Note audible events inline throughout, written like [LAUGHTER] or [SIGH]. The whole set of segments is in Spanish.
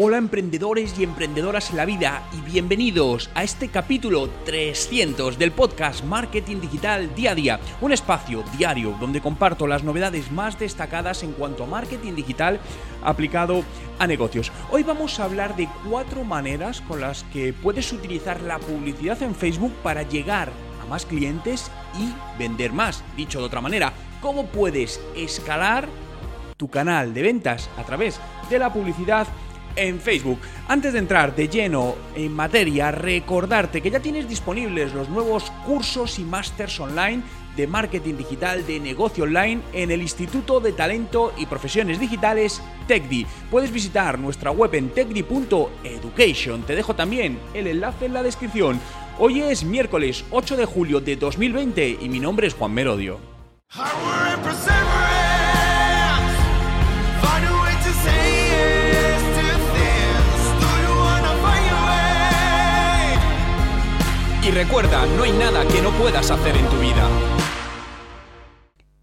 Hola emprendedores y emprendedoras en la vida y bienvenidos a este capítulo 300 del podcast Marketing Digital Día a Día, un espacio diario donde comparto las novedades más destacadas en cuanto a marketing digital aplicado a negocios. Hoy vamos a hablar de cuatro maneras con las que puedes utilizar la publicidad en Facebook para llegar a más clientes y vender más. Dicho de otra manera, cómo puedes escalar tu canal de ventas a través de la publicidad en Facebook. Antes de entrar de lleno en materia, recordarte que ya tienes disponibles los nuevos cursos y másters online de marketing digital de negocio online en el Instituto de Talento y Profesiones Digitales TechDi. Puedes visitar nuestra web en techdi.education. Te dejo también el enlace en la descripción. Hoy es miércoles 8 de julio de 2020 y mi nombre es Juan Merodio. Y recuerda, no hay nada que no puedas hacer en tu vida.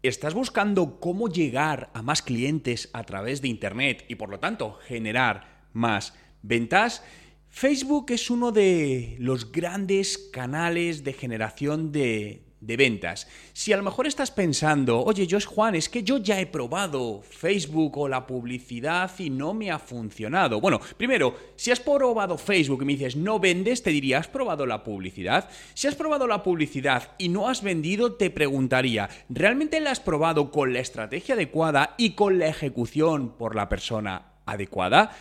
¿Estás buscando cómo llegar a más clientes a través de Internet y por lo tanto generar más ventas? Facebook es uno de los grandes canales de generación de, de ventas. Si a lo mejor estás pensando, oye, yo es Juan, es que yo ya he probado Facebook o la publicidad y no me ha funcionado. Bueno, primero, si has probado Facebook y me dices no vendes, te diría, ¿has probado la publicidad? Si has probado la publicidad y no has vendido, te preguntaría, ¿realmente la has probado con la estrategia adecuada y con la ejecución por la persona adecuada?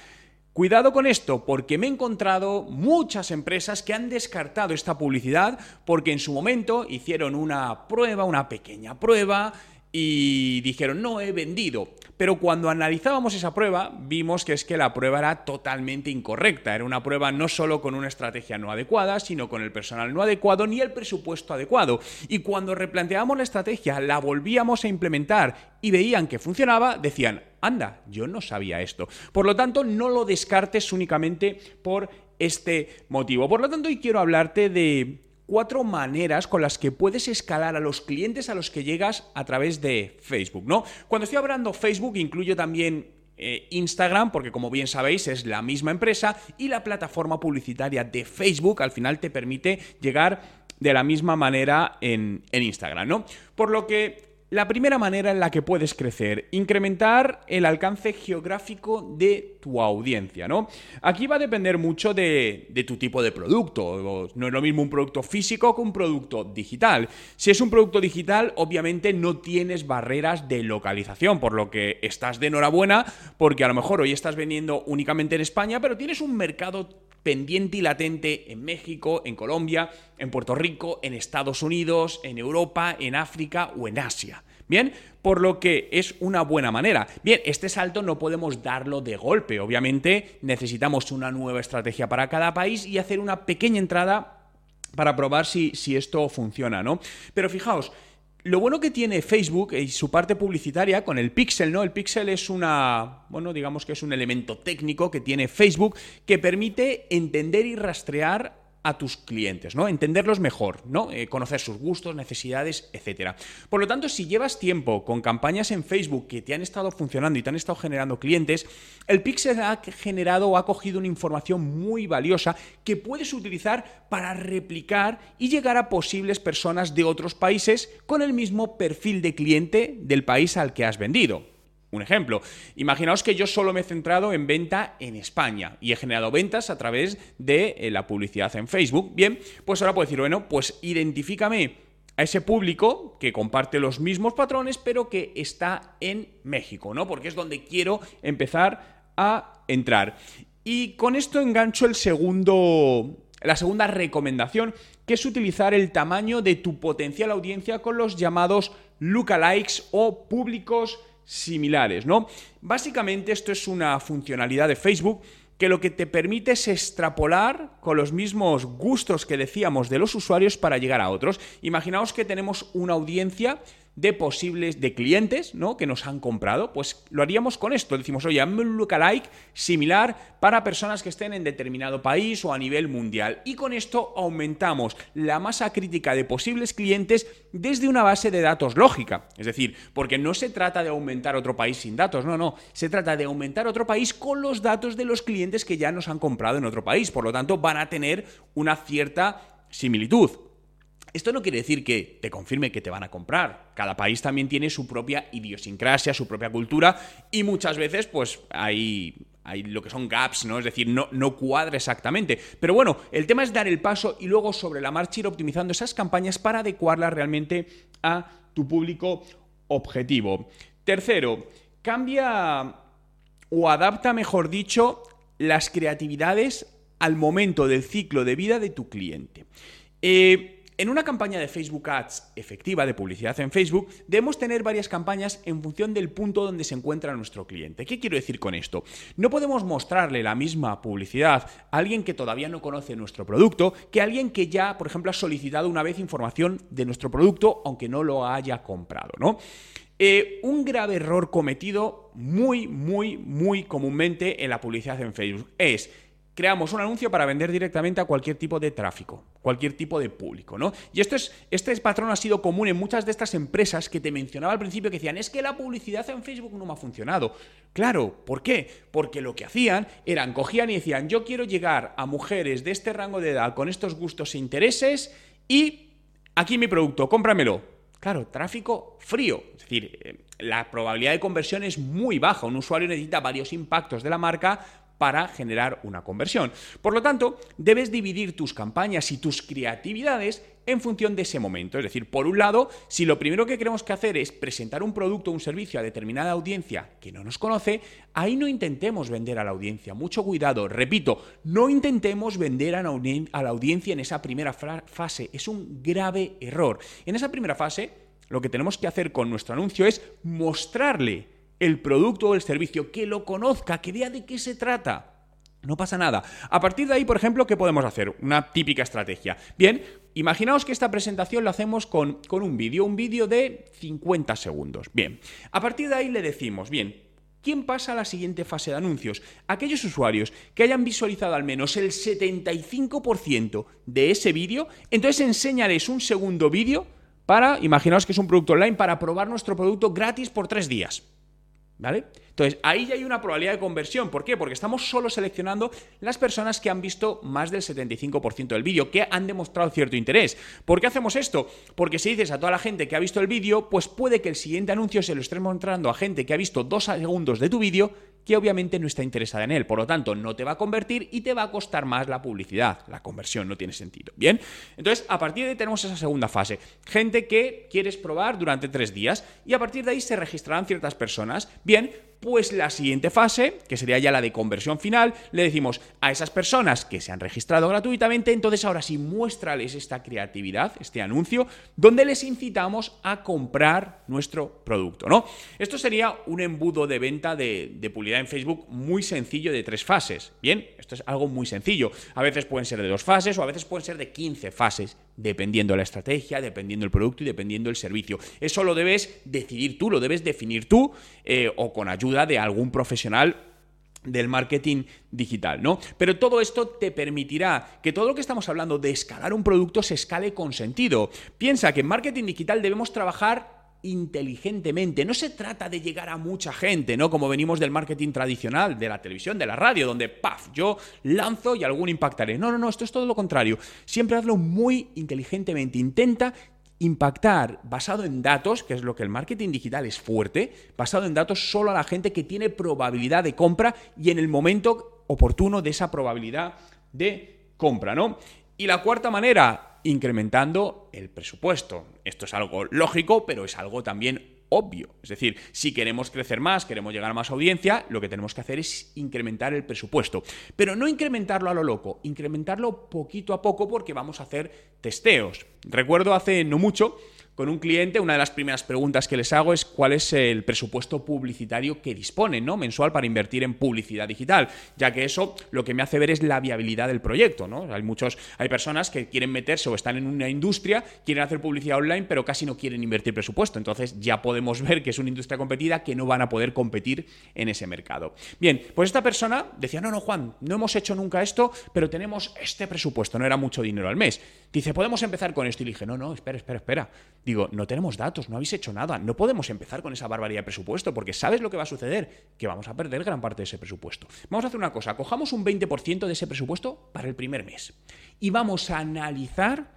Cuidado con esto, porque me he encontrado muchas empresas que han descartado esta publicidad porque en su momento hicieron una prueba, una pequeña prueba, y dijeron, no he vendido. Pero cuando analizábamos esa prueba, vimos que es que la prueba era totalmente incorrecta. Era una prueba no solo con una estrategia no adecuada, sino con el personal no adecuado ni el presupuesto adecuado. Y cuando replanteábamos la estrategia, la volvíamos a implementar y veían que funcionaba, decían, anda, yo no sabía esto. Por lo tanto, no lo descartes únicamente por este motivo. Por lo tanto, hoy quiero hablarte de cuatro maneras con las que puedes escalar a los clientes a los que llegas a través de Facebook, ¿no? Cuando estoy hablando Facebook, incluyo también eh, Instagram, porque como bien sabéis es la misma empresa y la plataforma publicitaria de Facebook al final te permite llegar de la misma manera en, en Instagram, ¿no? Por lo que la primera manera en la que puedes crecer, incrementar el alcance geográfico de tu audiencia, ¿no? Aquí va a depender mucho de, tu tipo de producto. No es lo mismo un producto físico que un producto digital. Si es un producto digital, obviamente no tienes barreras de localización, por lo que estás de enhorabuena, porque a lo mejor hoy estás vendiendo únicamente en España, pero tienes un mercado pendiente y latente en México, en Colombia, en Puerto Rico, en Estados Unidos, en Europa, en África o en Asia. Bien, por lo que es una buena manera. Bien, este salto no podemos darlo de golpe. Obviamente necesitamos una nueva estrategia para cada país y hacer una pequeña entrada para probar si, si esto funciona, ¿no? Pero fijaos, lo bueno que tiene Facebook y su parte publicitaria con el pixel, ¿no? El pixel es una, bueno, digamos que es un elemento técnico que tiene Facebook que permite entender y rastrear a tus clientes, ¿no? Entenderlos mejor, ¿no? Eh, conocer sus gustos, necesidades, etc. Por lo tanto, si llevas tiempo con campañas en Facebook que te han estado funcionando y te han estado generando clientes, el Pixel ha generado o ha cogido una información muy valiosa que puedes utilizar para replicar y llegar a posibles personas de otros países con el mismo perfil de cliente del país al que has vendido. Un ejemplo, imaginaos que yo solo me he centrado en venta en España y he generado ventas a través de eh, la publicidad en Facebook. Bien, pues ahora puedo decir, bueno, pues identifícame a ese público que comparte los mismos patrones, pero que está en México, ¿no? Porque es donde quiero empezar a entrar. Y con esto engancho el segundo, la segunda recomendación, que es utilizar el tamaño de tu potencial audiencia con los llamados lookalikes o públicos similares, ¿no? Básicamente esto es una funcionalidad de Facebook que lo que te permite es extrapolar con los mismos gustos que decíamos de los usuarios para llegar a otros. Imaginaos que tenemos una audiencia de posibles, de clientes, ¿no? Que nos han comprado, pues lo haríamos con esto. Decimos, oye, hazme un lookalike similar para personas que estén en determinado país o a nivel mundial. Y con esto aumentamos la masa crítica de posibles clientes desde una base de datos lógica. Es decir, porque no se trata de aumentar otro país sin datos, no, no. Se trata de aumentar otro país con los datos de los clientes que ya nos han comprado en otro país. Por lo tanto, van a tener una cierta similitud. Esto no quiere decir que te confirme que te van a comprar. Cada país también tiene su propia idiosincrasia, su propia cultura y muchas veces pues hay, hay lo que son gaps, ¿no? Es decir, no, no cuadra exactamente. Pero bueno, el tema es dar el paso y luego sobre la marcha ir optimizando esas campañas para adecuarlas realmente a tu público objetivo. Tercero, cambia o adapta, mejor dicho, las creatividades al momento del ciclo de vida de tu cliente. Eh, en una campaña de Facebook Ads efectiva de publicidad en Facebook, debemos tener varias campañas en función del punto donde se encuentra nuestro cliente. ¿Qué quiero decir con esto? No podemos mostrarle la misma publicidad a alguien que todavía no conoce nuestro producto que a alguien que ya, por ejemplo, ha solicitado una vez información de nuestro producto aunque no lo haya comprado, ¿no? Eh, un grave error cometido muy, muy, muy comúnmente en la publicidad en Facebook es creamos un anuncio para vender directamente a cualquier tipo de tráfico, cualquier tipo de público, ¿no? Y esto es, este patrón ha sido común en muchas de estas empresas que te mencionaba al principio que decían, es que la publicidad en Facebook no me ha funcionado. Claro, ¿por qué? Porque lo que hacían eran, cogían y decían, yo quiero llegar a mujeres de este rango de edad con estos gustos e intereses y aquí mi producto, cómpramelo. Claro, tráfico frío, es decir, eh, la probabilidad de conversión es muy baja. Un usuario necesita varios impactos de la marca para generar una conversión. Por lo tanto, debes dividir tus campañas y tus creatividades en función de ese momento. Es decir, por un lado, si lo primero que queremos que hacer es presentar un producto o un servicio a determinada audiencia que no nos conoce, ahí no intentemos vender a la audiencia. Mucho cuidado. Repito, no intentemos vender a la audiencia en esa primera fase. Es un grave error. En esa primera fase, lo que tenemos que hacer con nuestro anuncio es mostrarle el producto o el servicio, que lo conozca, que vea de qué se trata. No pasa nada. A partir de ahí, por ejemplo, ¿qué podemos hacer? Una típica estrategia. Bien, imaginaos que esta presentación la hacemos con, con un vídeo, un vídeo de 50 segundos. Bien, a partir de ahí le decimos, bien, ¿Quién pasa a la siguiente fase de anuncios? Aquellos usuarios que hayan visualizado al menos el 75% de ese vídeo, entonces enséñales un segundo vídeo para, imaginaos que es un producto online, para probar nuestro producto gratis por tres días. ¿Vale? Entonces, ahí ya hay una probabilidad de conversión. ¿Por qué? Porque estamos solo seleccionando las personas que han visto más del 75% del vídeo, que han demostrado cierto interés. ¿Por qué hacemos esto? Porque si dices a toda la gente que ha visto el vídeo, pues puede que el siguiente anuncio se lo estés mostrando a gente que ha visto dos segundos de tu vídeo que obviamente no está interesada en él. Por lo tanto, no te va a convertir y te va a costar más la publicidad. La conversión no tiene sentido. Bien, entonces a partir de ahí tenemos esa segunda fase. Gente que quieres probar durante tres días y a partir de ahí se registrarán ciertas personas. Bien, pues la siguiente fase, que sería ya la de conversión final, le decimos a esas personas que se han registrado gratuitamente, entonces ahora sí muéstrales esta creatividad, este anuncio, donde les incitamos a comprar nuestro producto, ¿no? Esto sería un embudo de venta de, de publicidad en Facebook muy sencillo de tres fases. Bien, esto es algo muy sencillo. A veces pueden ser de dos fases o a veces pueden ser de 15 fases, dependiendo la estrategia, dependiendo el producto y dependiendo el servicio. Eso lo debes decidir tú, lo debes definir tú eh, o con ayuda de algún profesional del marketing digital, ¿no? Pero todo esto te permitirá que todo lo que estamos hablando de escalar un producto se escale con sentido. Piensa que en marketing digital debemos trabajar inteligentemente. No se trata de llegar a mucha gente, ¿no? Como venimos del marketing tradicional, de la televisión, de la radio, donde, paf, yo lanzo y algún impactaré. No, no, no, esto es todo lo contrario. Siempre hazlo muy inteligentemente. Intenta impactar basado en datos, que es lo que el marketing digital es fuerte, basado en datos solo a la gente que tiene probabilidad de compra y en el momento oportuno de esa probabilidad de compra, ¿no? Y la cuarta manera, incrementando el presupuesto. Esto es algo lógico, pero es algo también obvio. Es decir, si queremos crecer más, queremos llegar a más audiencia, lo que tenemos que hacer es incrementar el presupuesto. Pero no incrementarlo a lo loco, incrementarlo poquito a poco porque vamos a hacer testeos. Recuerdo hace no mucho con un cliente, una de las primeras preguntas que les hago es cuál es el presupuesto publicitario que disponen, ¿no? Mensual para invertir en publicidad digital, ya que eso lo que me hace ver es la viabilidad del proyecto, ¿no? Hay muchos, hay personas que quieren meterse o están en una industria, quieren hacer publicidad online, pero casi no quieren invertir presupuesto. Entonces ya podemos [LAUGHS] ver que es una industria competida que no van a poder competir en ese mercado. Bien, pues esta persona decía, no, no, Juan, no hemos hecho nunca esto, pero tenemos este presupuesto, no era mucho dinero al mes. Dice, podemos empezar con esto. Y dije, no, no, espera, espera, espera. Digo, no tenemos datos, no habéis hecho nada, no podemos empezar con esa barbaridad de presupuesto, porque ¿sabes lo que va a suceder? Que vamos a perder gran parte de ese presupuesto. Vamos a hacer una cosa, cojamos un 20% de ese presupuesto para el primer mes y vamos a analizar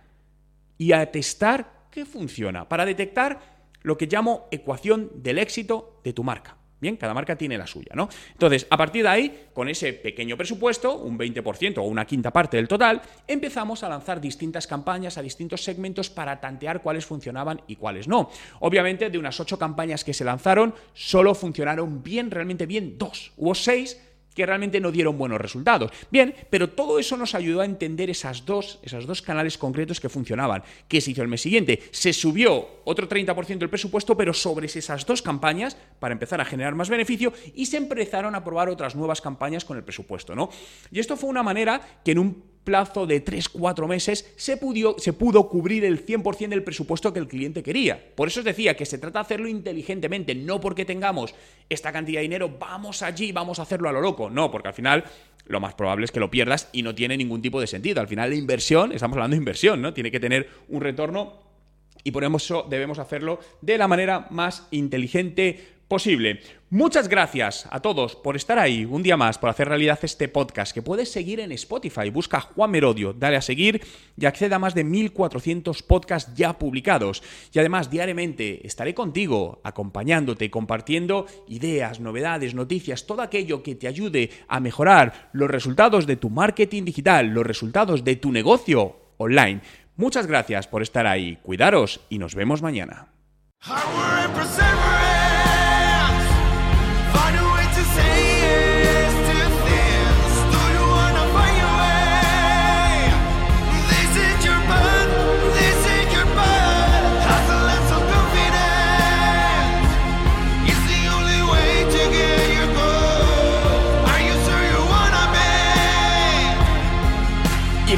y a testar qué funciona, para detectar lo que llamo ecuación del éxito de tu marca. Bien, cada marca tiene la suya, ¿no? Entonces, a partir de ahí, con ese pequeño presupuesto, un 20% o una quinta parte del total, empezamos a lanzar distintas campañas a distintos segmentos para tantear cuáles funcionaban y cuáles no. Obviamente, de unas ocho campañas que se lanzaron, solo funcionaron bien, realmente bien, dos. Hubo seis que realmente no dieron buenos resultados. Bien, pero todo eso nos ayudó a entender esas dos, esos dos canales concretos que funcionaban. ¿Qué se hizo el mes siguiente? Se subió otro 30% del presupuesto, pero sobre esas dos campañas para empezar a generar más beneficio y se empezaron a probar otras nuevas campañas con el presupuesto, ¿no? Y esto fue una manera que en un plazo de 3-4 meses se, pudo, se pudo cubrir el 100% del presupuesto que el cliente quería. Por eso os decía que se trata de hacerlo inteligentemente, no porque tengamos esta cantidad de dinero, vamos allí, vamos a hacerlo a lo loco. No, porque al final lo más probable es que lo pierdas y no tiene ningún tipo de sentido. Al final la inversión, estamos hablando de inversión, ¿no? Tiene que tener un retorno y por eso debemos hacerlo de la manera más inteligente posible. Muchas gracias a todos por estar ahí un día más, por hacer realidad este podcast que puedes seguir en Spotify. Busca Juan Merodio, dale a seguir y acceda a más de 1400 podcasts ya publicados. Y además, diariamente estaré contigo, acompañándote, compartiendo ideas, novedades, noticias, todo aquello que te ayude a mejorar los resultados de tu marketing digital, los resultados de tu negocio online. Muchas gracias por estar ahí, cuidaros y nos vemos mañana.